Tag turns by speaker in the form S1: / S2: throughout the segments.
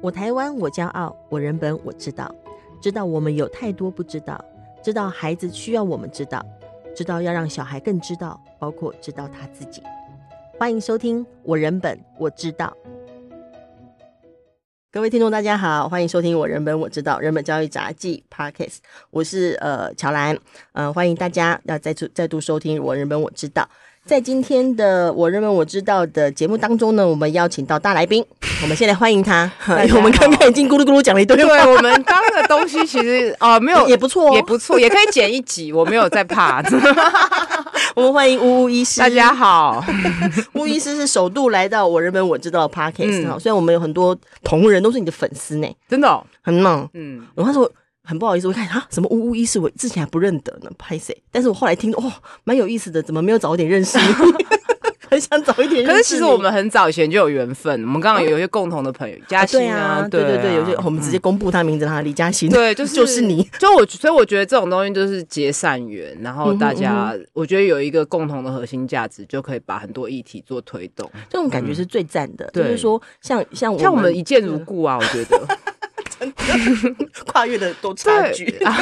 S1: 我台湾，我骄傲，我人本，我知道，知道我们有太多不知道，知道孩子需要我们知道，知道要让小孩更知道，包括知道他自己。欢迎收听我人本我知道。各位听众，大家好，欢迎收听我人本我知道人本教育杂记 Podcast，我是呃乔兰，呃欢迎大家要再次再度收听我人本我知道。在今天的我认为我知道的节目当中呢，我们邀请到大来宾，我们先来欢迎他。我们刚刚已经咕噜咕噜讲了一堆，
S2: 对，我们刚刚的东西其实哦没有
S1: 也不错，
S2: 也不错，也可以剪一集，我没有在怕。
S1: 我们欢迎乌乌医师，
S2: 大家好，
S1: 乌医师是首度来到我认为我知道的 Podcast 哈，虽然我们有很多同仁都是你的粉丝呢，
S2: 真的
S1: 很猛，嗯，我那时候。很不好意思，我看啊，什么乌乌医师，我之前还不认得呢，拍谁？但是我后来听，哦，蛮有意思的，怎么没有早一点认识？很想早一点认识。
S2: 可是其实我们很早以前就有缘分，我们刚刚有有一些共同的朋友，嘉欣啊，
S1: 对对对，有些我们直接公布他名字，他李嘉欣，
S2: 对，就是
S1: 就是你。
S2: 就我所以我觉得这种东西就是结善缘，然后大家我觉得有一个共同的核心价值，就可以把很多议题做推动，
S1: 这种感觉是最赞的。就是说，像像
S2: 像我们一见如故啊，我觉得。
S1: 跨越的都差距 啊！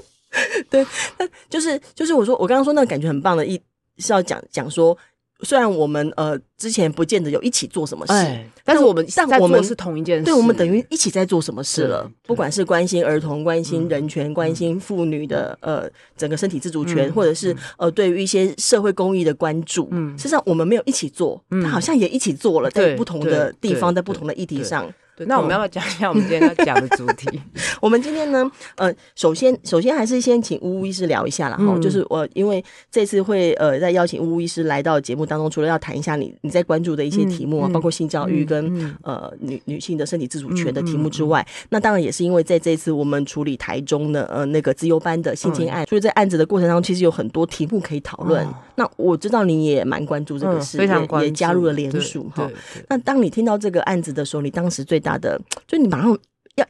S1: 对，那就是就是我说我刚刚说那个感觉很棒的一是要讲讲说，虽然我们呃之前不见得有一起做什么事，
S2: 欸、但是我们但我们是同一件事，
S1: 对，我们等于一起在做什么事了。不管是关心儿童、关心人权、嗯、关心妇女的呃整个身体自主权，嗯、或者是呃对于一些社会公益的关注，嗯，实际上我们没有一起做，嗯、但好像也一起做了，在不同的地方，在不同的议题上。
S2: 对，那我们要不要讲一下我们今天要讲的主题？
S1: 我们今天呢，呃，首先，首先还是先请乌乌医师聊一下啦。哈、嗯，就是我因为这次会呃再邀请乌乌医师来到节目当中，除了要谈一下你你在关注的一些题目啊，嗯、包括性教育跟、嗯、呃女女性的身体自主权的题目之外，那当然也是因为在这次我们处理台中的呃那个资优班的性侵案，嗯、所以在案子的过程当中，其实有很多题目可以讨论。哦、那我知道你也蛮关注这个事，嗯、非常关注，也加入了联署哈。那当你听到这个案子的时候，你当时最大的就你。马上要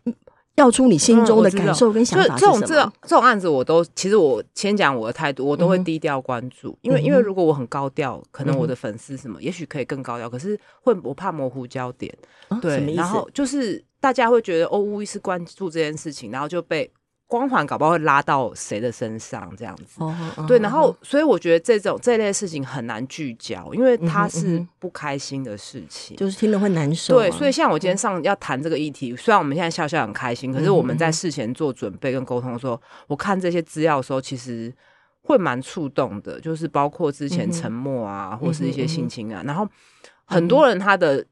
S1: 要出你心中的感受跟想法？
S2: 这种这种这种案子，我都其实我先讲我的态度，我都会低调关注，因为因为如果我很高调，可能我的粉丝什么，也许可以更高调，可是会我怕模糊焦点，对，然后就是大家会觉得哦，无疑是关注这件事情，然后就被。光环搞不好会拉到谁的身上，这样子，oh, oh, oh, 对，然后所以我觉得这种这类事情很难聚焦，因为它是不开心的事情，
S1: 就是听了会难受啊。
S2: 对，所以像我今天上要谈这个议题，虽然我们现在笑笑很开心，可是我们在事前做准备跟沟通的时候，我看这些资料的时候，其实会蛮触动的，就是包括之前沉默啊，或是一些性侵啊，然后很多人他的。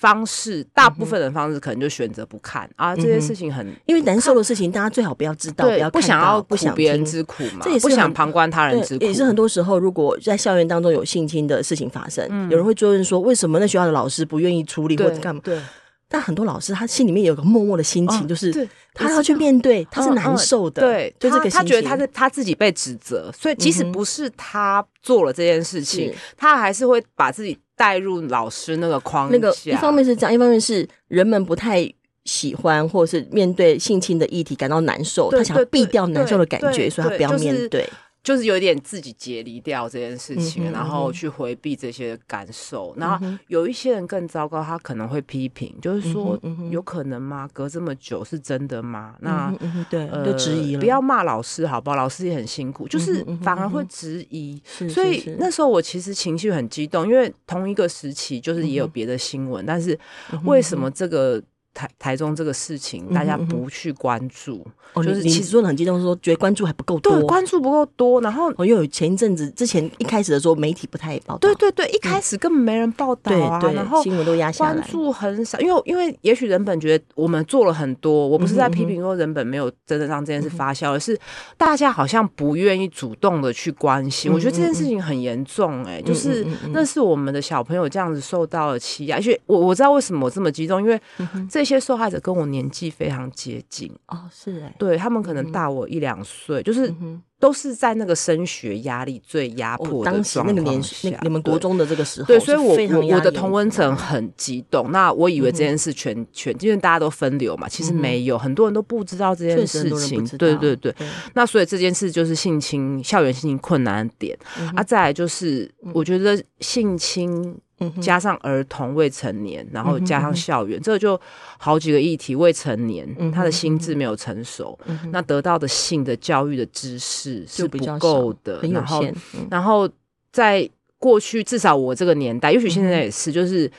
S2: 方式，大部分的方式可能就选择不看啊，这些事情很，
S1: 因为难受的事情，大家最好不要知道，不要
S2: 不想要不想别人之苦嘛，这也是不想旁观他人之苦。
S1: 也是很多时候，如果在校园当中有性侵的事情发生，有人会追问说，为什么那学校的老师不愿意处理或者干嘛？对，但很多老师他心里面有个默默的心情，就是他要去面对，他是难受的，对，就这个，他觉得他是他自己被指责，所以即使不是他做了这件事情，他还是会把自己。带入老师那个框架，那个一方面是这样，一方面是人们不太喜欢，或者是面对性侵的议题感到难受，他想要避掉难受的感觉，所以他不要面对。就是
S2: 就是有点自己解离掉这件事情，然后去回避这些感受。嗯、然后有一些人更糟糕，他可能会批评，就是说有可能吗？隔这么久是真的吗？那
S1: 对，就质疑了。
S2: 不要骂老师好不好？老师也很辛苦，就是反而会质疑。所以那时候我其实情绪很激动，因为同一个时期就是也有别的新闻，嗯、但是为什么这个？台台中这个事情，大家不去关注，就是
S1: 其实说的很激动，说觉得关注还不够多，
S2: 对，关注不够多。然后
S1: 又有前一阵子之前一开始的时候，媒体不太报道，
S2: 对对对，一开始根本没人报道啊，然后
S1: 新闻都压下来，
S2: 关注很少。因为因为也许人本觉得我们做了很多，我不是在批评说人本没有真的让这件事发酵，而是大家好像不愿意主动的去关心。我觉得这件事情很严重，哎，就是那是我们的小朋友这样子受到了欺压，而且我我知道为什么我这么激动，因为这。这些受害者跟我年纪非常接近。
S1: 哦，是哎、欸，
S2: 对他们可能大我一两岁，嗯、就是都是在那个升学压力最压迫的状况下，哦、那个年
S1: 那你们国中的这个时候，
S2: 对，所以我我我的同温层很激动。那我以为这件事全、嗯、全，因为大家都分流嘛，其实没有，嗯、很多人都不知道这件事情。对对对，对。那所以这件事就是性侵校园性侵困难点、啊。再来就是，我觉得性侵。加上儿童未成年，然后加上校园，这个就好几个议题。未成年，他的心智没有成熟，那得到的性的教育的知识是不够的，然后，然后在过去至少我这个年代，也许现在也是，就是。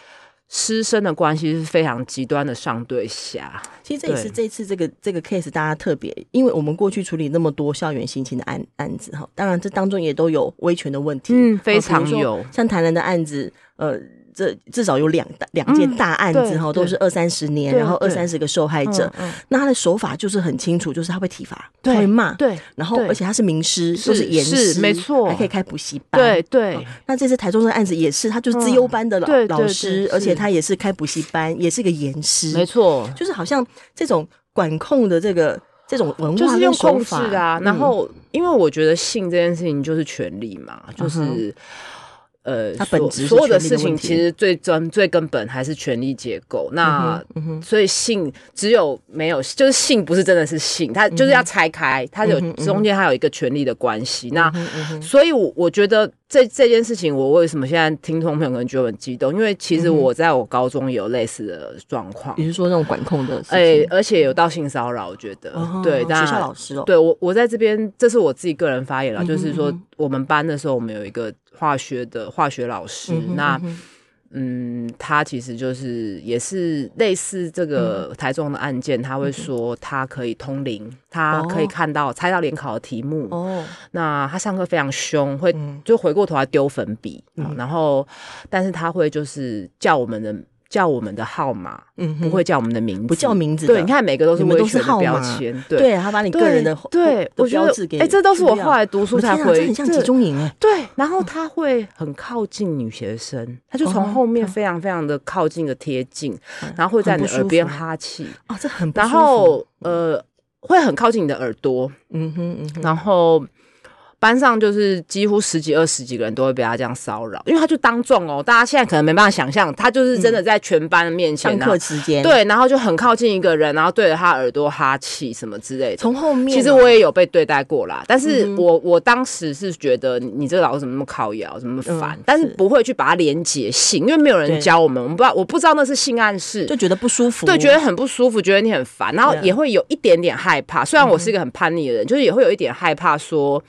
S2: 师生的关系是非常极端的上对下，
S1: 其实这也是这次这个这个 case 大家特别，因为我们过去处理那么多校园性侵的案案子哈，当然这当中也都有威权的问题，
S2: 嗯，非常有，
S1: 像台南的案子，呃。这至少有两大两件大案子哈，都是二三十年，然后二三十个受害者。那他的手法就是很清楚，就是他会体罚，他会骂，对，然后而且他是名师，就是严师，
S2: 没错，
S1: 还可以开补习班，
S2: 对对。
S1: 那这次台中的案子也是，他就是资优班的老老师，而且他也是开补习班，也是个严师，
S2: 没错。
S1: 就是好像这种管控的这个这种文化
S2: 就是用控制啊。然后，因为我觉得性这件事情就是权利嘛，就是。呃，它本质所有的事情其实最根最根本还是权力结构。那所以性只有没有，就是性不是真的是性，它就是要拆开，它有中间还有一个权力的关系。那所以，我我觉得这这件事情，我为什么现在听众朋友可能觉得很激动？因为其实我在我高中也有类似的状况，
S1: 你是说那种管控的，
S2: 哎，而且有到性骚扰，我觉得对，
S1: 学校老师哦，
S2: 对我我在这边，这是我自己个人发言了，就是说我们班的时候，我们有一个。化学的化学老师，嗯、哼那嗯，他其实就是也是类似这个台中的案件，嗯、他会说他可以通灵，嗯、他可以看到、哦、猜到联考的题目。哦，那他上课非常凶，会就回过头来丢粉笔，嗯、然后但是他会就是叫我们的。叫我们的号码，嗯，不会叫我们的名字，
S1: 不叫名字。
S2: 对，你看每个都是威权的标签，
S1: 对，他把你个人的
S2: 对，我觉得，哎，这都是我后来读书才会，
S1: 很像集中营哎。
S2: 对，然后他会很靠近女学生，他就从后面非常非常的靠近的贴近，然后会在你耳边哈气，
S1: 哦，这很，
S2: 然后呃，会很靠近你的耳朵，嗯哼，嗯哼，然后。班上就是几乎十几二十几个人都会被他这样骚扰，因为他就当众哦，大家现在可能没办法想象，他就是真的在全班的面前，
S1: 上课期间，
S2: 对，然后就很靠近一个人，然后对着他耳朵哈气什么之类的。
S1: 从后面，
S2: 其实我也有被对待过啦，但是我我当时是觉得你这个老师怎么那么靠摇，怎么那么烦，但是不会去把它连结性，因为没有人教我们，我们不知道，我不知道那是性暗示，
S1: 就觉得不舒服，
S2: 对，觉得很不舒服，觉得你很烦，然后也会有一点点害怕。虽然我是一个很叛逆的人，就是也会有一点害怕，说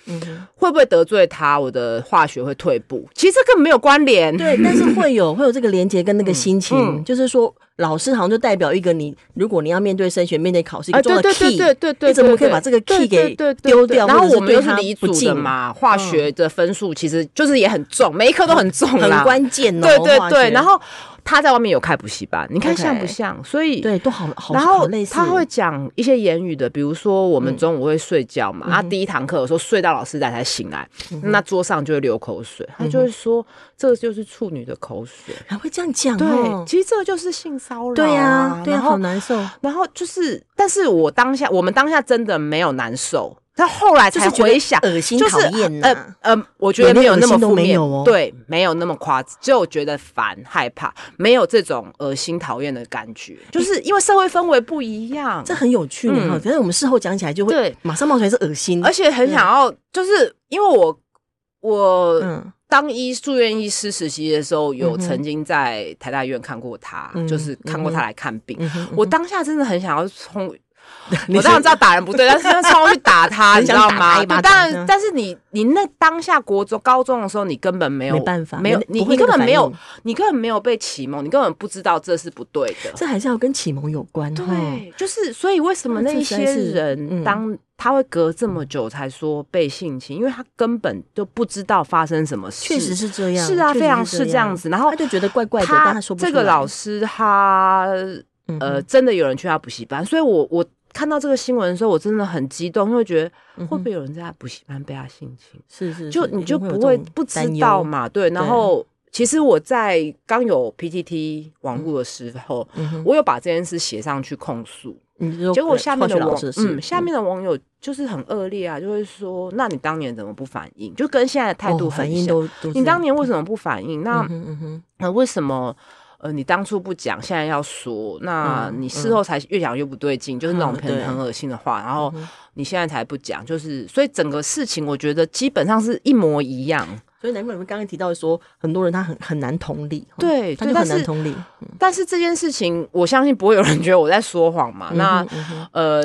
S2: 会不会得罪。他，我的化学会退步。其实根本没有关联，
S1: 对，但是会有会有这个连接跟那个心情，嗯嗯、就是说老师好像就代表一个你，如果你要面对升学、面对考试，一个重要的 key，对对对，你怎么可以把这个 key 给丢掉？
S2: 然后我们又是理组的嘛，化学的分数其实就是也很重，每一科都很重，
S1: 很关键哦。
S2: 对对对，然后。他在外面有开补习班，你看像不像？Okay, 所以
S1: 对，都好好。
S2: 然后他会讲一些言语的，比如说我们中午会睡觉嘛，他、嗯、第一堂课有时候睡到老师来才醒来，嗯、那桌上就会流口水，他就会说、这个就是处女的口水，
S1: 还会这样讲、
S2: 哦。对，其实这个就是性骚扰、啊。
S1: 对呀、啊，对呀、啊，好难受。
S2: 然后就是，但是我当下，我们当下真的没有难受。他后来才回想，
S1: 恶心、讨厌，
S2: 呃呃，我觉得没有那么负面，哦对，没有那么夸张，只有觉得烦、害怕，没有这种恶心、讨厌的感觉，就是因为社会氛围不一样，
S1: 这很有趣呢。可是我们事后讲起来，就会马上冒出来是恶心，
S2: 而且很想要，就是因为我我当医住院医师实习的时候，有曾经在台大医院看过他，就是看过他来看病，我当下真的很想要从。我当然知道打人不对，但是要超去打他，你知道吗？当然，但是你你那当下国中高中的时候，你根本没有
S1: 没办法，
S2: 没有你你根本没有，你根本没有被启蒙，你根本不知道这是不对的。
S1: 这还是要跟启蒙有关。
S2: 对，就是所以为什么那些人当他会隔这么久才说被性侵，因为他根本就不知道发生什么事。
S1: 确实是这样，
S2: 是啊，非常是这样子。然后
S1: 他就觉得怪怪的，但他说不出。
S2: 这个老师他呃，真的有人去他补习班，所以我我。看到这个新闻的时候，我真的很激动，因为觉得会不会有人在补习班被他性侵？
S1: 是是，
S2: 就你就不会不知道嘛？对。然后其实我在刚有 PTT 网络的时候，我有把这件事写上去控诉。结果下面的网嗯，下面的网友就是很恶劣啊，就会说：那你当年怎么不反应？就跟现在的态度反应都，你当年为什么不反应？那那为什么？呃，你当初不讲，现在要说，那你事后才越讲越不对劲，就是那种很很恶心的话。嗯、然后你现在才不讲，就是所以整个事情，我觉得基本上是一模一样。
S1: 所以难怪你们刚刚提到说，很多人他很很难同理，
S2: 对，
S1: 他就很难同理。
S2: 但是这件事情，我相信不会有人觉得我在说谎嘛。那呃，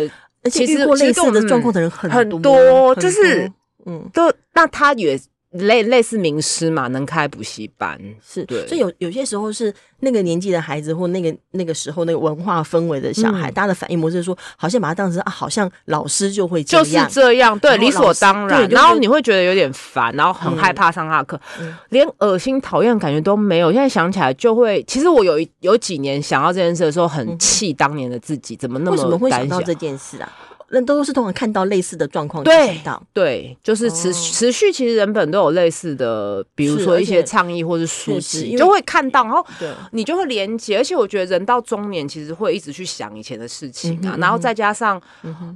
S1: 其实过类似的状况的人很
S2: 多，就是嗯，都那他也。类类似名师嘛，能开补习班
S1: 是
S2: 对，
S1: 所以有有些时候是那个年纪的孩子，或那个那个时候那个文化氛围的小孩，嗯、大家的反应模式是说，好像把他当成啊，好像老师就会
S2: 就是这样，对，理所当然。然后你会觉得有点烦，然后很害怕上他的课，嗯、连恶心讨厌感觉都没有。现在想起来就会，其实我有有几年想到这件事的时候，很气当年的自己，怎么那么？为什么会想到
S1: 这件事啊？人都是通常看到类似的状况，
S2: 对，对，就是持持续，其实人本都有类似的，比如说一些倡议或是书籍，就会看到，然后你就会连接。而且我觉得人到中年，其实会一直去想以前的事情啊，然后再加上，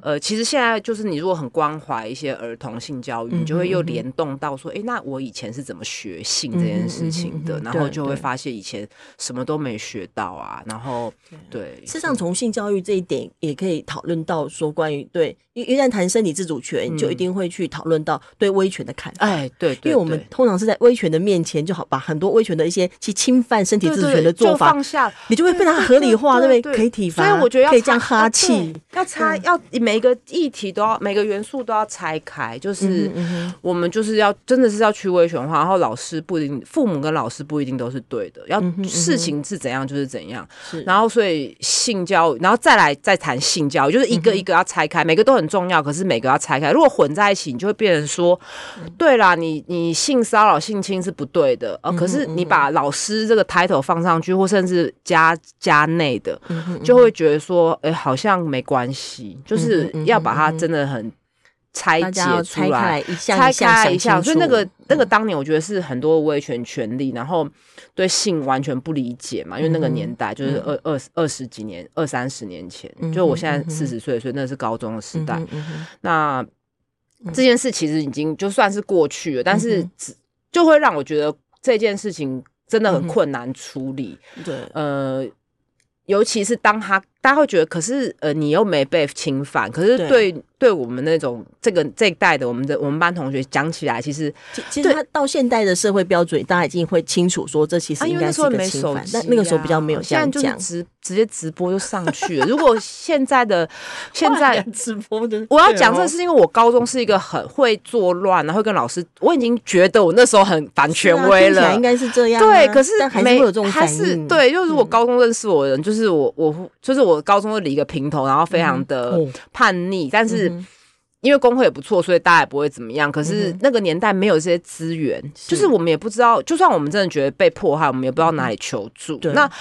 S2: 呃，其实现在就是你如果很关怀一些儿童性教育，你就会又联动到说，哎，那我以前是怎么学性这件事情的？然后就会发现以前什么都没学到啊。然后，对，
S1: 事实上从性教育这一点也可以讨论到说关于。对，一一旦谈身体自主权，就一定会去讨论到对威权的看法。
S2: 哎，对，
S1: 因为我们通常是在威权的面前，就好把很多威权的一些去侵犯身体自主权的做法
S2: 放下，
S1: 你就会被他合理化，对不对？可以体罚，
S2: 所以我觉得要
S1: 可以这样哈气，
S2: 要拆，要每个议题都要每个元素都要拆开。就是我们就是要真的是要去威权化，然后老师不一定，父母跟老师不一定都是对的，要事情是怎样就是怎样。然后所以性教育，然后再来再谈性教育，就是一个一个要拆。开每个都很重要，可是每个要拆开。如果混在一起，你就会变成说，对啦，你你性骚扰、性侵是不对的呃。可是你把老师这个 title 放上去，或甚至加加内的，就会觉得说，哎，好像没关系。就是要把它真的很拆解出来，拆开一下。所以那个那个当年，我觉得是很多威权权利，然后。对性完全不理解嘛，因为那个年代就是二二二十几年、二三十年前，就我现在四十岁，所以那是高中的时代。那这件事其实已经就算是过去了，但是就会让我觉得这件事情真的很困难处理。对，呃，尤其是当他大家会觉得，可是呃，你又没被侵犯，可是对。对我们那种这个这一代的我们的我们班同学讲起来，其实
S1: 其实他到现代的社会标准，大家已经会清楚说，这其实应该是一个侵犯。但那个时候比较没有这样讲，
S2: 直直接直播就上去了。如果现在的 现在
S1: 直播的，
S2: 我要讲这是因为我高中是一个很会作乱，然后会跟老师，我已经觉得我那时候很反权威了，
S1: 应该是这样。
S2: 对，可是
S1: 还是会有这种反应。
S2: 对，就是我高中认识我的人，就是我我就是我高中的理一个平头，然后非常的叛逆，但是。因为工会也不错，所以大家也不会怎么样。可是那个年代没有这些资源，嗯、就是我们也不知道。就算我们真的觉得被迫害，我们也不知道哪里求助。嗯、那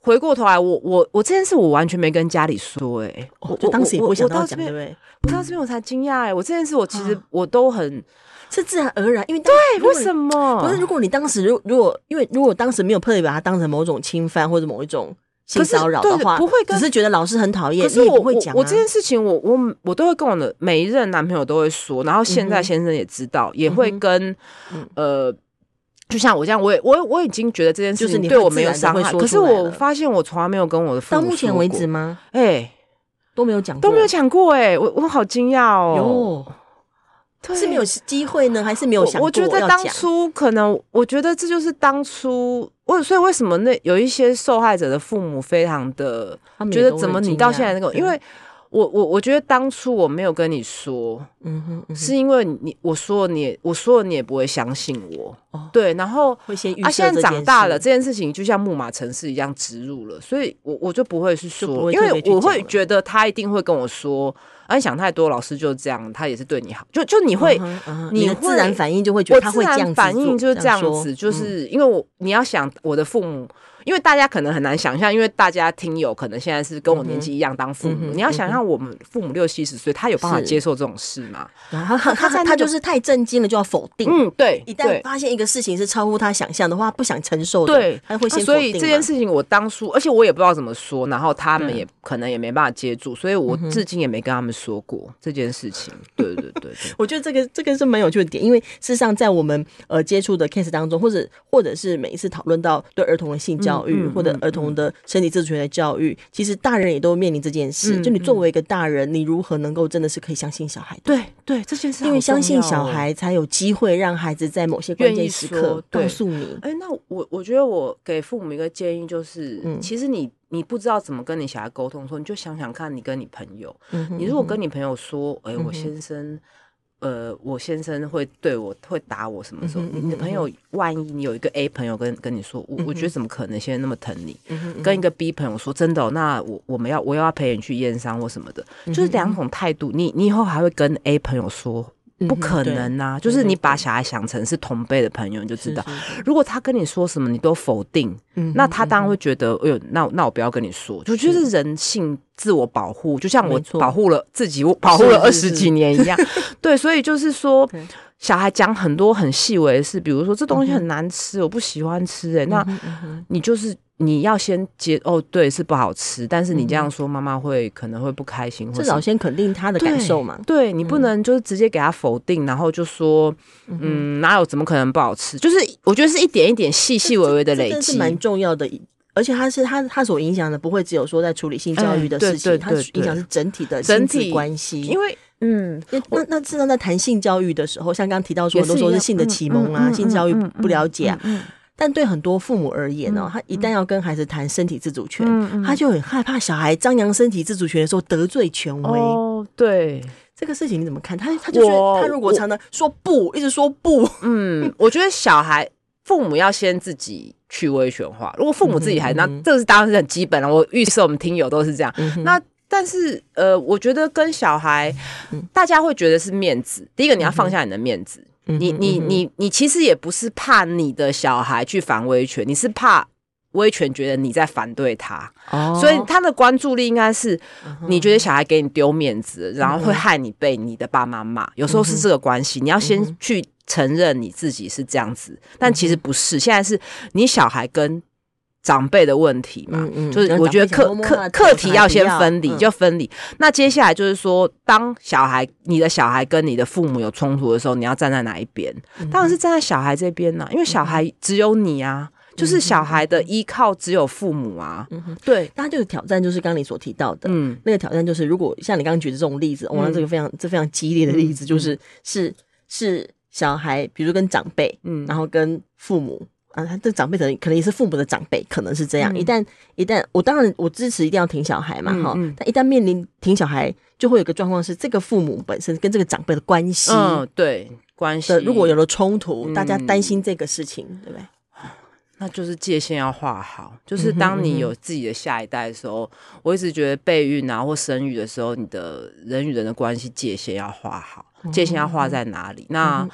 S2: 回过头来，我我我这件事我完全没跟家里说、欸，哎、
S1: 哦，我当时也不想到讲，对？
S2: 我到这边我才惊讶，哎，我这件事我其实我都很、啊、
S1: 是自然而然，因为
S2: 对，为什么？
S1: 不是如果你当时如如果因为如果当时没有特意把它当成某种侵犯或者某一种。性骚扰的话，
S2: 不会，只
S1: 是觉得老师很讨厌。
S2: 可是我会讲，我这件事情，我我我都会跟我的每一任男朋友都会说，然后现在先生也知道，也会跟呃，就像我这样，我也我我已经觉得这件事情对我没有伤害。可是我发现我从来没有跟我的父母
S1: 到目前为止吗？
S2: 哎，
S1: 都没有讲，
S2: 都没有讲过。哎，我我好惊讶哦。
S1: 是没有机会呢，还是没有想过？
S2: 我觉得当初可能，我觉得这就是当初为，所以为什么那有一些受害者的父母非常的觉得，怎么你到现在那个？因为我我我觉得当初我没有跟你说，嗯哼，是因为你我说你我说了你也不会相信我，对，然后会先啊，现在长大了，这件事情就像木马城市一样植入了，所以我我就不会是说，因为我会觉得他一定会跟我说。而你想太多，老师就这样，他也是对你好，就就你会，你
S1: 自然反应就会觉得他会这样子，
S2: 反应就是这样子，就是因为我你要想我的父母。因为大家可能很难想象，因为大家听友可能现在是跟我年纪一样当父母，你要想象我们父母六七十岁，他有办法接受这种事吗？
S1: 他他他就是太震惊了，就要否定。
S2: 嗯，对。
S1: 一旦发现一个事情是超乎他想象的话，不想承受的，
S2: 对，
S1: 他会先。
S2: 所以这件事情我当初，而且我也不知道怎么说，然后他们也可能也没办法接住，所以我至今也没跟他们说过这件事情。对对对，
S1: 我觉得这个这个是蛮有趣的点，因为事实上在我们呃接触的 case 当中，或者或者是每一次讨论到对儿童的性教育或者儿童。的身体自主权的教育，其实大人也都面临这件事。就你作为一个大人，你如何能够真的是可以相信小孩？
S2: 对对，这件事，
S1: 因为相信小孩才有机会让孩子在某些关键时刻告诉你。
S2: 哎、欸，那我我觉得我给父母一个建议就是，嗯、其实你你不知道怎么跟你小孩沟通的时候，你就想想看你跟你朋友，嗯、你如果跟你朋友说，哎、欸，我先生。嗯呃，我先生会对我会打我什么时候？嗯、哼你的朋友，万一你有一个 A 朋友跟跟你说，我、我觉得怎么可能现在那么疼你？嗯、哼跟一个 B 朋友说，真的、哦，那我我们要我要陪你去验伤或什么的，就是两种态度。你你以后还会跟 A 朋友说？不可能呐、啊！嗯、就是你把小孩想成是同辈的朋友，你就知道，如果他跟你说什么你都否定，嗯、那他当然会觉得，哎呦，那那我不要跟你说。就觉得人性自我保护，就像我保护了自己，我保护了二十几年一样。对，所以就是说，小孩讲很多很细微的事，比如说这东西很难吃，我不喜欢吃、欸，哎，那你就是。你要先接哦，对，是不好吃，但是你这样说，妈妈会可能会不开心，
S1: 至少先肯定他的感受嘛。
S2: 对，你不能就是直接给他否定，然后就说，嗯，哪有怎么可能不好吃？就是我觉得是一点一点细细微微的累积，
S1: 是蛮重要的。而且他是他他所影响的，不会只有说在处理性教育的事情，他影响是整体的整体关系。
S2: 因为嗯，
S1: 那那至少在谈性教育的时候，像刚刚提到说，很多说是性的启蒙啊，性教育不了解啊。但对很多父母而言呢，他一旦要跟孩子谈身体自主权，他就很害怕小孩张扬身体自主权的时候得罪权威。
S2: 哦，对
S1: 这个事情你怎么看？他他就觉得他如果常常说不，一直说不，
S2: 嗯，我觉得小孩父母要先自己去威权化。如果父母自己还那这个是当然是很基本了。我预设我们听友都是这样。那但是呃，我觉得跟小孩，大家会觉得是面子。第一个你要放下你的面子。你你你你其实也不是怕你的小孩去反威权，你是怕威权觉得你在反对他，哦、所以他的关注力应该是你觉得小孩给你丢面子，然后会害你被你的爸妈骂，有时候是这个关系，你要先去承认你自己是这样子，但其实不是，现在是你小孩跟。长辈的问题嘛，嗯嗯、就是我觉得课课课题要先分离，就分离。嗯、那接下来就是说，当小孩你的小孩跟你的父母有冲突的时候，你要站在哪一边？嗯、当然是站在小孩这边呐、啊，因为小孩只有你啊，嗯、就是小孩的依靠只有父母啊。对，
S1: 那就是挑战就是刚刚你所提到的，嗯，那个挑战就是，如果像你刚刚举的这种例子，哇、嗯，这个非常这非常激烈的例子，就是、嗯、是是小孩，比如跟长辈，嗯，然后跟父母。啊，他这长辈可能可能也是父母的长辈，可能是这样。嗯、一旦一旦，我当然我支持一定要停小孩嘛，哈、嗯。嗯、但一旦面临停小孩，就会有个状况是，这个父母本身跟这个长辈的关系，
S2: 嗯，对，关系
S1: 如果有了冲突，嗯、大家担心这个事情，对不对？
S2: 那就是界限要画好。就是当你有自己的下一代的时候，嗯、哼嗯哼我一直觉得备孕啊或生育的时候，你的人与人的关系界限要画好，界限要画在哪里？那，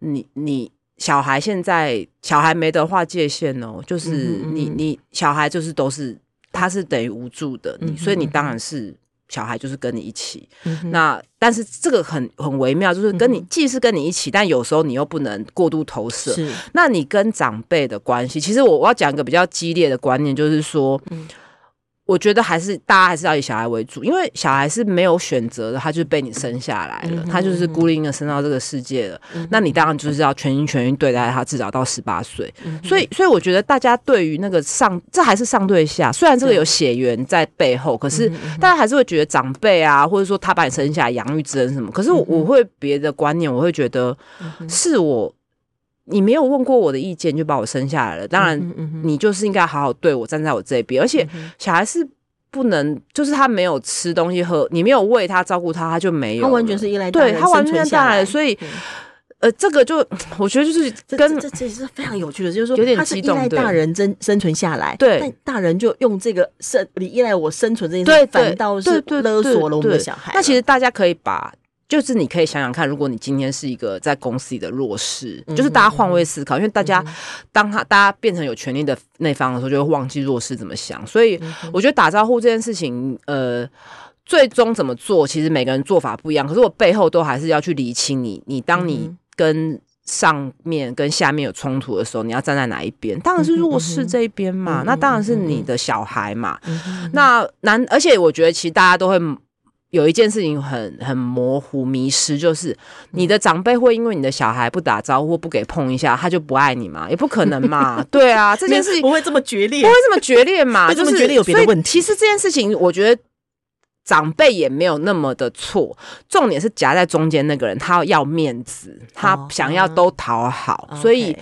S2: 你你。小孩现在小孩没得划界限哦，就是你你小孩就是都是他是等于无助的，你所以你当然是小孩就是跟你一起。那但是这个很很微妙，就是跟你既是跟你一起，但有时候你又不能过度投射。那你跟长辈的关系，其实我我要讲一个比较激烈的观念，就是说。我觉得还是大家还是要以小孩为主，因为小孩是没有选择的，他就是被你生下来了，嗯、哼他就是孤零零的生到这个世界了。嗯、那你当然就是要全心全意对待他，至少到十八岁。嗯、所以，所以我觉得大家对于那个上，这还是上对下，虽然这个有血缘在背后，可是大家还是会觉得长辈啊，或者说他把你生下来养育之恩什么。可是我，我会别的观念，我会觉得是我。你没有问过我的意见就把我生下来了，当然你就是应该好好对我，站在我这边。而且小孩是不能，就是他没有吃东西喝，你没有喂他照顾他，他就没有。他
S1: 完全是依赖，
S2: 对他完全带来，所以呃，这个就 我觉得就是跟
S1: 这这是非常有趣的，就是说有点激动，他是依赖大人生生存下来，对，但大人就用这个生你依赖我生存这件事，反倒是勒索了我们的小孩。
S2: 那其实大家可以把。就是你可以想想看，如果你今天是一个在公司里的弱势，嗯、就是大家换位思考，嗯、因为大家当他大家变成有权利的那方的时候，就会忘记弱势怎么想。所以我觉得打招呼这件事情，呃，最终怎么做，其实每个人做法不一样。可是我背后都还是要去理清你，你当你跟上面跟下面有冲突的时候，你要站在哪一边？当然是弱势这一边嘛。嗯、那当然是你的小孩嘛。嗯、那难，而且我觉得其实大家都会。有一件事情很很模糊迷失，就是你的长辈会因为你的小孩不打招呼、不给碰一下，他就不爱你吗？也不可能嘛。对啊，这件事情
S1: 不会这么决裂，
S2: 不会这么决裂嘛。
S1: 这么决裂有别的问题。
S2: 其实这件事情，我觉得长辈也没有那么的错，重点是夹在中间那个人，他要面子，他想要都讨好，哦、所以。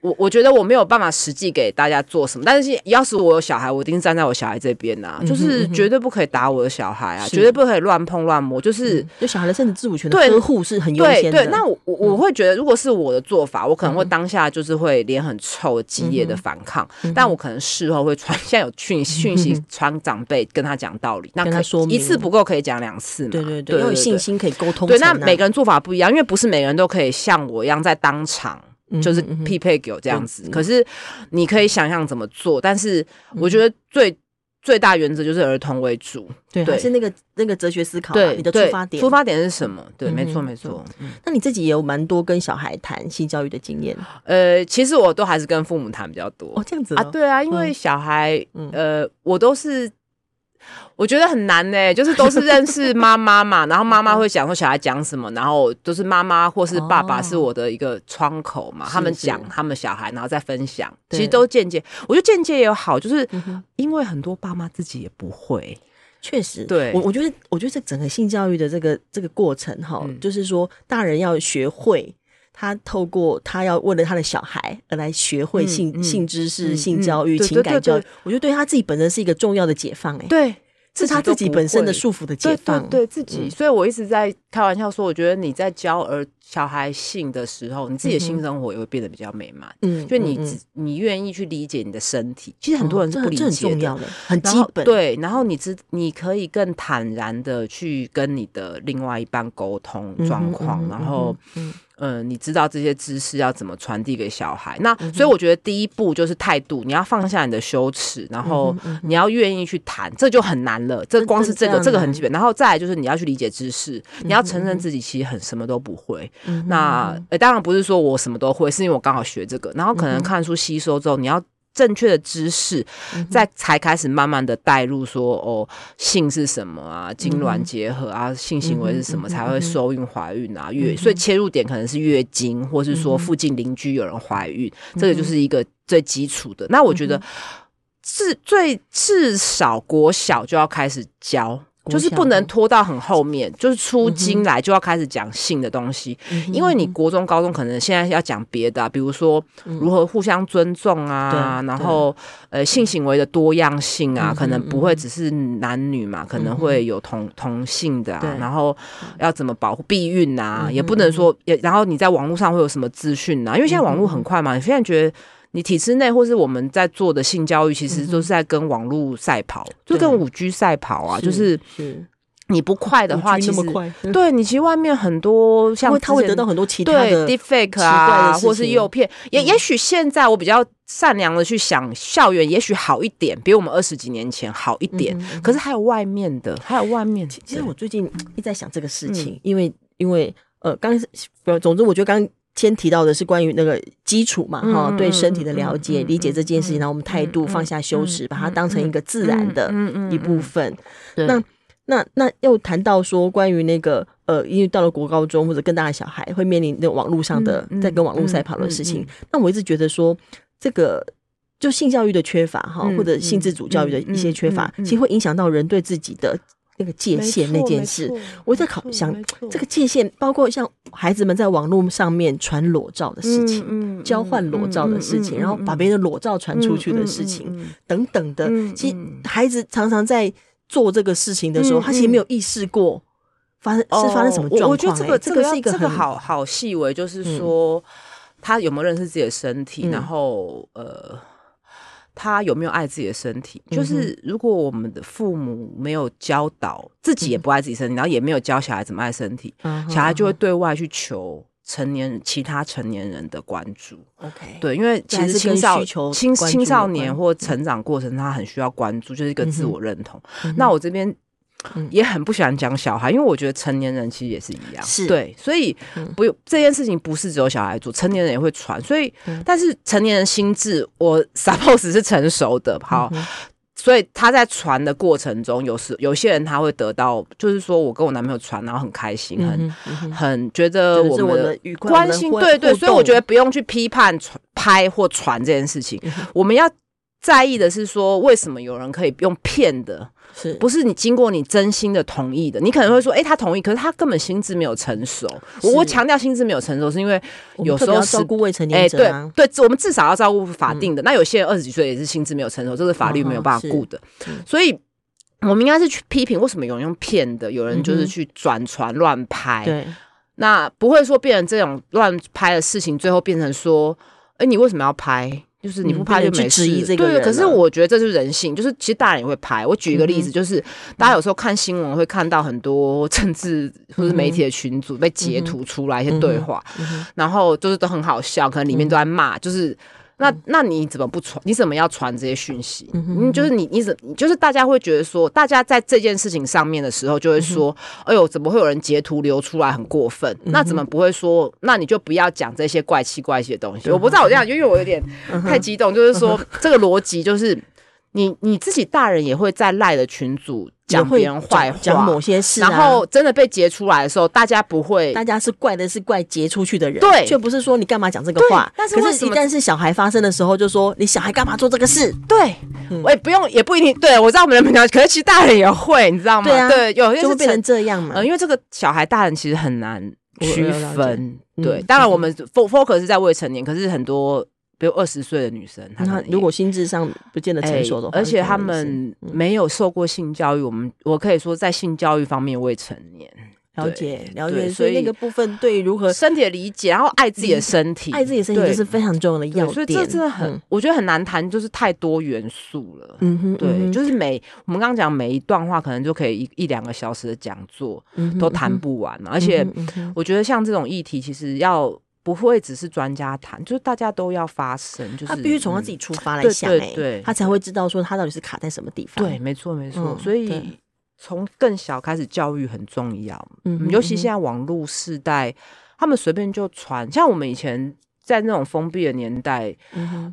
S2: 我我觉得我没有办法实际给大家做什么，但是要是我有小孩，我一定站在我小孩这边呐、啊，就是绝对不可以打我的小孩啊，绝对不可以乱碰乱摸，就是
S1: 对小孩的身体自主权的呵护是很优先的。
S2: 对，对，那我我会觉得，如果是我的做法，我可能会当下就是会脸很臭、激烈的反抗，但我可能事后会传，现在有讯 讯息传长辈跟他讲道理，那可以说一次不够，可以讲两次嘛？
S1: 对对对，要有信心可以沟通。
S2: 对，那每个人做法不一样，因为不是每个人都可以像我一样在当场。就是匹配给我这样子，可是你可以想象怎么做，但是我觉得最最大原则就是儿童为主，
S1: 对，还是那个那个哲学思考，对，你的出发点，
S2: 出发点是什么？对，没错没错。
S1: 那你自己也有蛮多跟小孩谈性教育的经验，
S2: 呃，其实我都还是跟父母谈比较多
S1: 哦，这样子
S2: 啊，对啊，因为小孩，呃，我都是。我觉得很难呢、欸，就是都是认识妈妈嘛，然后妈妈会讲说小孩讲什么，然后都是妈妈或是爸爸是我的一个窗口嘛，哦、他们讲他们小孩，然后再分享，其实都间接。我觉得间接也有好，就是因为很多爸妈自己也不会，
S1: 确实，对。我我觉得我觉得这整个性教育的这个这个过程哈，嗯、就是说大人要学会，他透过他要为了他的小孩而来学会性、嗯、性知识、嗯、性教育、嗯、情感教育，我觉得对他自己本身是一个重要的解放哎、欸，
S2: 对。
S1: 是他自己本身的束缚的解放，
S2: 对，对，对自己，嗯、所以我一直在开玩笑说，我觉得你在教儿小孩性的时候，你自己的性生活也会变得比较美满。嗯，就你、嗯、你愿意去理解你的身体，其实很多人是不理解的，哦、很重要的，很基本。对，然后你知你可以更坦然的去跟你的另外一半沟通状况，嗯、然后。嗯嗯，你知道这些知识要怎么传递给小孩？那所以我觉得第一步就是态度，你要放下你的羞耻，然后你要愿意去谈，这就很难了。这光是这个，这个很基本。然后再来就是你要去理解知识，你要承认自己其实很什么都不会。那欸，当然不是说我什么都会，是因为我刚好学这个，然后可能看书吸收之后，你要。正确的知识，再才开始慢慢的带入说哦，性是什么啊？精卵结合啊，性行为是什么？才会受孕怀孕啊？月，所以切入点可能是月经，或是说附近邻居有人怀孕，这个就是一个最基础的。那我觉得至最至少国小就要开始教。就是不能拖到很后面，就是出经来就要开始讲性的东西，嗯、因为你国中、高中可能现在要讲别的、啊，比如说如何互相尊重啊，嗯、然后呃性行为的多样性啊，嗯、可能不会只是男女嘛，嗯、可能会有同同性的啊，然后要怎么保护避孕啊，嗯、也不能说也，然后你在网络上会有什么资讯啊，因为现在网络很快嘛，你现在觉得。你体制内或是我们在做的性教育，其实都是在跟网络赛跑，嗯、就跟五 G 赛跑啊。是就是你不快的话，其实 对你其实外面很多像
S1: 他会得到很多其他的
S2: deepfake 啊，或是诱骗。也也许现在我比较善良的去想，校园也许好一点，比我们二十几年前好一点。可是还有外面的，还有外面。
S1: 其实我最近一直在想这个事情，嗯、因为因为呃，刚总之我觉得刚。先提到的是关于那个基础嘛，哈，对身体的了解、理解这件事情，然后我们态度放下羞耻，把它当成一个自然的一部分。那那那又谈到说关于那个呃，因为到了国高中或者更大的小孩会面临那网络上的在跟网络赛跑的事情，那我一直觉得说这个就性教育的缺乏哈，或者性自主教育的一些缺乏，其实会影响到人对自己的。那个界限那件事，我在考想这个界限，包括像孩子们在网络上面传裸照的事情，嗯交换裸照的事情，然后把别人的裸照传出去的事情等等的。其实孩子常常在做这个事情的时候，他其实没有意识过发生是发生什么状况。
S2: 我觉得这个这个是一个很好好细微，就是说他有没有认识自己的身体，然后呃。他有没有爱自己的身体？就是如果我们的父母没有教导自己，也不爱自己身体，然后也没有教小孩怎么爱身体，小孩就会对外去求成年其他成年人的关注。OK，对，因为其实青少青青少年或成长过程，他很需要关注，就是一个自我认同。那我这边。也很不喜欢讲小孩，因为我觉得成年人其实也是一样，是。对，所以不用这件事情不是只有小孩做，成年人也会传。所以，但是成年人心智，我 suppose 是成熟的，好，所以他在传的过程中，有时有些人他会得到，就是说我跟我男朋友传，然后很开心，很很觉得我们的关心，对对，所以我觉得不用去批判传拍或传这件事情，我们要。在意的是说，为什么有人可以用骗的？
S1: 是
S2: 不是你经过你真心的同意的？你可能会说，哎、欸，他同意，可是他根本心智没有成熟。我我强调心智没有成熟，是因为有时候
S1: 是照顾未成年者、啊
S2: 欸。对对，我们至少要照顾法定的。嗯、那有些人二十几岁也是心智没有成熟，这是法律没有办法顾的。所以，我们应该是去批评为什么有人用骗的，有人就是去转传乱拍。对，那不会说变成这种乱拍的事情，最后变成说，哎、欸，你为什么要拍？就是你不拍就没事，嗯、对。可是我觉得这是人性，就是其实大人也会拍。我举一个例子，就是、嗯、大家有时候看新闻会看到很多政治或者媒体的群组被截图出来一些对话，然后就是都很好笑，可能里面都在骂，嗯、就是。那那你怎么不传？你怎么要传这些讯息？嗯哼，就是你你怎就是大家会觉得说，大家在这件事情上面的时候，就会说，嗯、哎呦，怎么会有人截图流出来很过分？嗯、那怎么不会说？那你就不要讲这些怪奇怪气的东西。嗯、我不知道我这样，因为我有点太激动，嗯、就是说这个逻辑就是。你你自己大人也会在赖的群组讲别人坏话，
S1: 讲某些事，
S2: 然后真的被截出来的时候，大家不会，
S1: 大家是怪的是怪截出去的人，
S2: 对，
S1: 却不是说你干嘛讲这个话。但是，可是一旦是小孩发生的时候，就说你小孩干嘛做这个事？
S2: 对，我也不用，也不一定。对，我知道我们的朋友，可是其实大人也会，你知道吗？
S1: 对啊，
S2: 对，有些
S1: 就会变成这样嘛。
S2: 呃，因为这个小孩大人其实很难区分。对，当然我们 focus 是在未成年，可是很多。比如二十岁的女生，她
S1: 如果心智上不见得成熟的话，
S2: 而且他们没有受过性教育，我们我可以说在性教育方面未成年，
S1: 了解了解，所以那个部分对如何
S2: 身体的理解，然后爱自己的身体，
S1: 爱自己的身体就是非常重要的要点。
S2: 所以这真的很，我觉得很难谈，就是太多元素了。嗯哼，对，就是每我们刚刚讲每一段话，可能就可以一一两个小时的讲座都谈不完。而且我觉得像这种议题，其实要。不会只是专家谈，就是大家都要发声，就是
S1: 他必须从他自己出发来想，哎，对，他才会知道说他到底是卡在什么地方。
S2: 对，没错，没错。所以从更小开始教育很重要，嗯，尤其现在网络时代，他们随便就传。像我们以前在那种封闭的年代，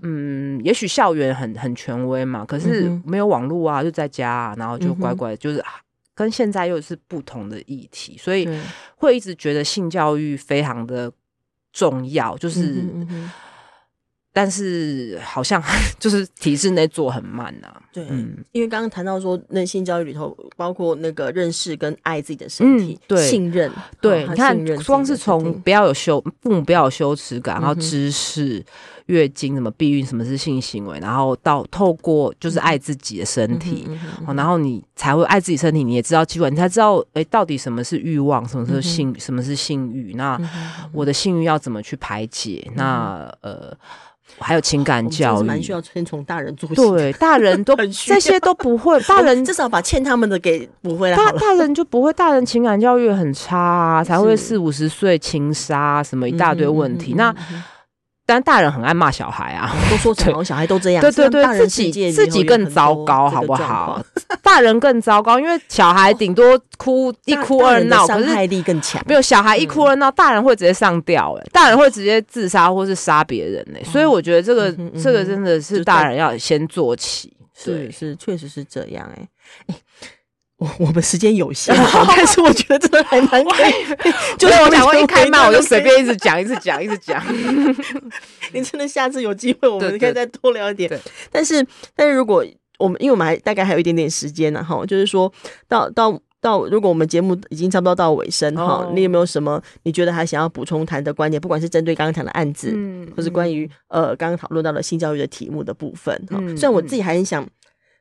S2: 嗯，也许校园很很权威嘛，可是没有网络啊，就在家，然后就乖乖，就是跟现在又是不同的议题，所以会一直觉得性教育非常的。重要就是，嗯嗯嗯、但是好像 就是体制内做很慢呐、啊。
S1: 对，嗯、因为刚刚谈到说，那性教育里头包括那个认识跟爱自己的身体，嗯、对，信任，
S2: 对，你看，光是从不要有羞，父母不要有羞耻感，然后知识。嗯月经什么避孕，什么是性行为，然后到透过就是爱自己的身体，嗯嗯嗯、然后你才会爱自己身体，你也知道基本，你才知道哎，到底什么是欲望，什么是性，嗯、什么是性欲？那我的性欲要怎么去排解？嗯、那呃，还有情感教育，蛮
S1: 需要先从大人做起。
S2: 对，大人都 这些都不会，大人
S1: 至少把欠他们的给补回来。
S2: 大大人就不会，大人情感教育很差，啊，才会四五十岁情杀什么一大堆问题。那但大人很爱骂小孩啊，
S1: 都说成龙小孩都这样，
S2: 对对对，自己自己更糟糕，好不好？大人更糟糕，因为小孩顶多哭一哭二闹，可是伤害力更强。没有小孩一哭二闹，大人会直接上吊，哎，大人会直接自杀或是杀别人，哎，所以我觉得这个这个真的是大人要先做起，
S1: 是是，确实是这样，哎哎。我我们时间有限，但是我觉得真的还蛮 可以。
S2: 就是我讲过一开麦，我就随便 一直讲，一直讲，一直讲。
S1: 你真的下次有机会，我们可以再多聊一点。但是，但是如果我们，因为我们还大概还有一点点时间呢，哈，就是说到到到，如果我们节目已经差不多到尾声哈，你有没有什么你觉得还想要补充谈的观点？不管是针对刚刚谈的案子，嗯，或是关于呃刚刚讨论到了性教育的题目的部分，哈，虽然我自己还很想。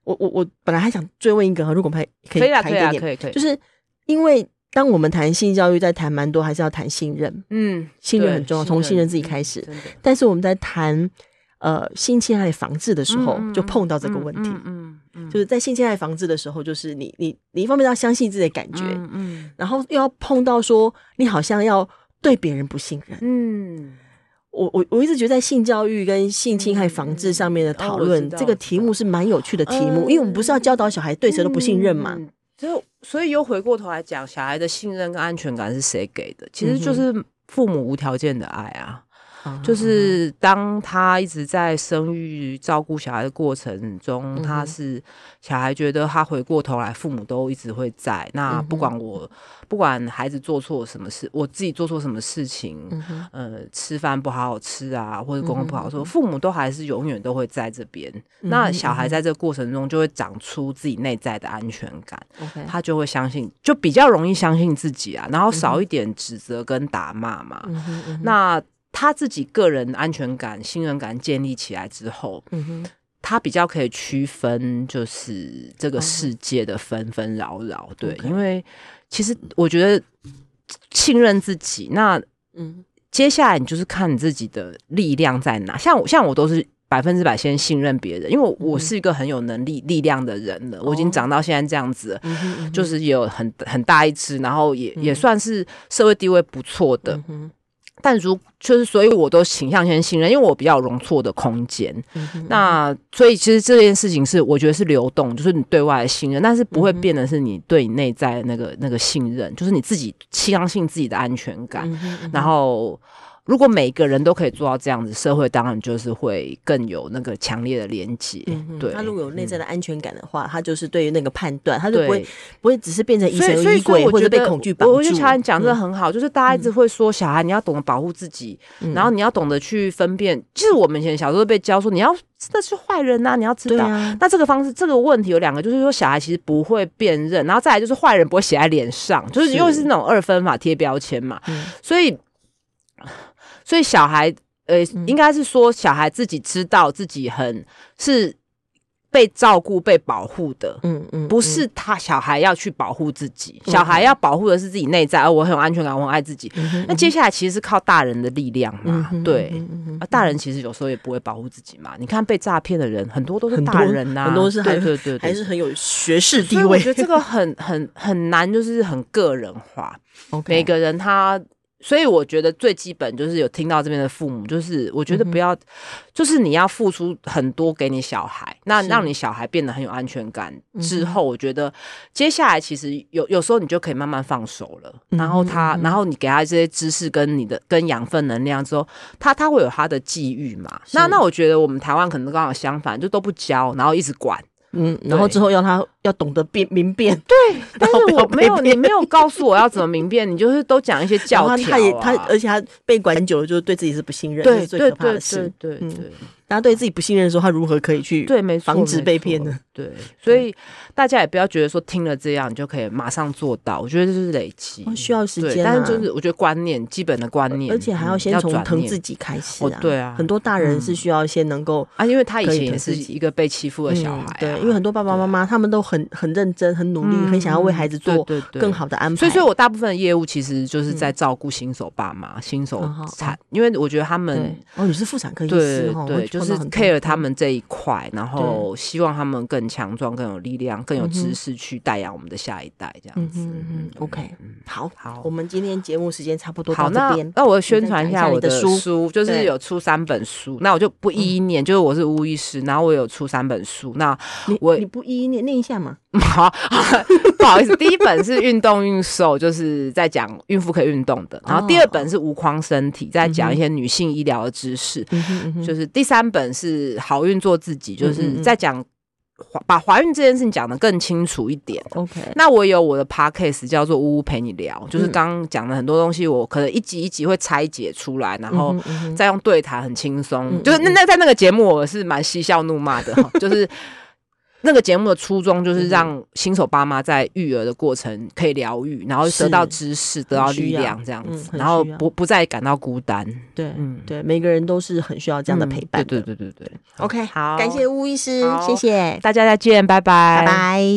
S1: 我我我本来还想追问一个，如果我们还可以谈一点点，可以可以，就是因为当我们谈性教育，在谈蛮多，还是要谈信任，嗯，信任很重要，从信任自己开始。但是我们在谈呃性侵害防治的时候，就碰到这个问题，嗯嗯，就是在性侵害防治的时候，就是你你你一方面要相信自己的感觉，嗯，然后又要碰到说你好像要对别人不信任，嗯。我我我一直觉得在性教育跟性侵害防治上面的讨论，这个题目是蛮有趣的题目，因为我们不是要教导小孩对谁都不信任嘛，
S2: 就所以又回过头来讲，小孩的信任跟安全感是谁给的？其实就是父母无条件的爱啊。就是当他一直在生育、照顾小孩的过程中，他是小孩觉得他回过头来，父母都一直会在。那不管我，不管孩子做错什么事，我自己做错什么事情，呃，吃饭不好好吃啊，或者功课不好做，父母都还是永远都会在这边。那小孩在这个过程中就会长出自己内在的安全感，他就会相信，就比较容易相信自己啊，然后少一点指责跟打骂嘛。那他自己个人安全感、信任感建立起来之后，嗯哼，他比较可以区分，就是这个世界的纷纷扰扰。对，因为其实我觉得信任自己，那嗯，接下来你就是看你自己的力量在哪。像我，像我都是百分之百先信任别人，因为我是一个很有能力、力量的人了。我已经长到现在这样子，就是也有很很大一只，然后也也算是社会地位不错的。但如就是，所以我都倾向先信任，因为我比较容错的空间。那所以其实这件事情是我觉得是流动，就是你对外的信任，但是不会变的是你对你内在的那个那个信任，就是你自己相信自己的安全感，嗯哼嗯哼，然后。如果每个人都可以做到这样子，社会当然就是会更有那个强烈的连接。嗯、对，他
S1: 如果有内在的安全感的话，嗯、他就是对于那个判断，他就不会不会只是变成疑神疑鬼或者被恐惧绑住。
S2: 我觉得乔安讲的很好，嗯、就是大家一直会说小孩你要懂得保护自己，嗯、然后你要懂得去分辨。其实我们以前小时候被教说你要真的是坏人呐、啊，你要知道。啊、那这个方式这个问题有两个，就是说小孩其实不会辨认，然后再来就是坏人不会写在脸上，就是因为是那种二分法贴标签嘛，嗯、所以。所以小孩，呃，应该是说小孩自己知道自己很是被照顾、被保护的，嗯嗯，不是他小孩要去保护自己，小孩要保护的是自己内在，而我很有安全感，我很爱自己。那接下来其实是靠大人的力量嘛，对，啊，大人其实有时候也不会保护自己嘛。你看被诈骗的人很多都是大人呐，
S1: 很多是
S2: 对对对，
S1: 还是很有学士地位。
S2: 我觉得这个很很很难，就是很个人化，每个人他。所以我觉得最基本就是有听到这边的父母，就是我觉得不要，嗯、就是你要付出很多给你小孩，那让你小孩变得很有安全感之后，我觉得接下来其实有有时候你就可以慢慢放手了。然后他，然后你给他这些知识跟你的跟养分能量之后，他他会有他的际遇嘛。那那我觉得我们台湾可能刚好相反，就都不教，然后一直管。
S1: 嗯，然后之后要他要懂得辨明辨，
S2: 对，但是我没有，你没有告诉我要怎么明辨，你就是都讲一些教条啊，
S1: 他也他，而且他被管久了，就是对自己是不信任，对，是最可怕的事，
S2: 对对对。
S1: 大家对自己不信任的时候，他如何可以去对没防止被骗呢？
S2: 对，所以大家也不要觉得说听了这样你就可以马上做到，我觉得这是累积，
S1: 需要时间。
S2: 但是就是我觉得观念基本的观念，
S1: 而且还要先从疼自己开始啊。
S2: 对啊，
S1: 很多大人是需要先能够
S2: 啊，因为他以前也是一个被欺负的小孩，
S1: 对，因为很多爸爸妈妈他们都很很认真、很努力、很想要为孩子做更好的安排。
S2: 所以，所以我大部分的业务其实就是在照顾新手爸妈、新手产，因为我觉得他们
S1: 哦，你是妇产科医师，
S2: 对，就是 care 他。们这一块，然后希望他们更强壮、更有力量、更有知识去带养我们的下一代，这样子。嗯嗯
S1: ，OK，好，好，我们今天节目时间差不多到这边。
S2: 那我宣传一下我的书，就是有出三本书，那我就不一一念，就是我是巫医师，然后我有出三本书，那我
S1: 你不一一念念一下吗？
S2: 好，不好意思，第一本是运动运瘦，就是在讲孕妇可以运动的，然后第二本是无框身体，在讲一些女性医疗的知识，就是第三本是。好运做自己，就是在讲把怀孕这件事情讲得更清楚一点。OK，那我有我的 podcast 叫做“呜呜陪你聊”，就是刚刚讲的很多东西，我可能一集一集会拆解出来，然后再用对谈很轻松。就是那那在那个节目，我是蛮嬉笑怒骂的，就是。那个节目的初衷就是让新手爸妈在育儿的过程可以疗愈，然后得到知识、得到力量这样子，然后不不再感到孤单。
S1: 对，嗯，对，每个人都是很需要这样的陪伴。
S2: 对对对对对。
S1: OK，好，感谢吴医师，谢谢
S2: 大家，再见，拜拜，
S1: 拜拜。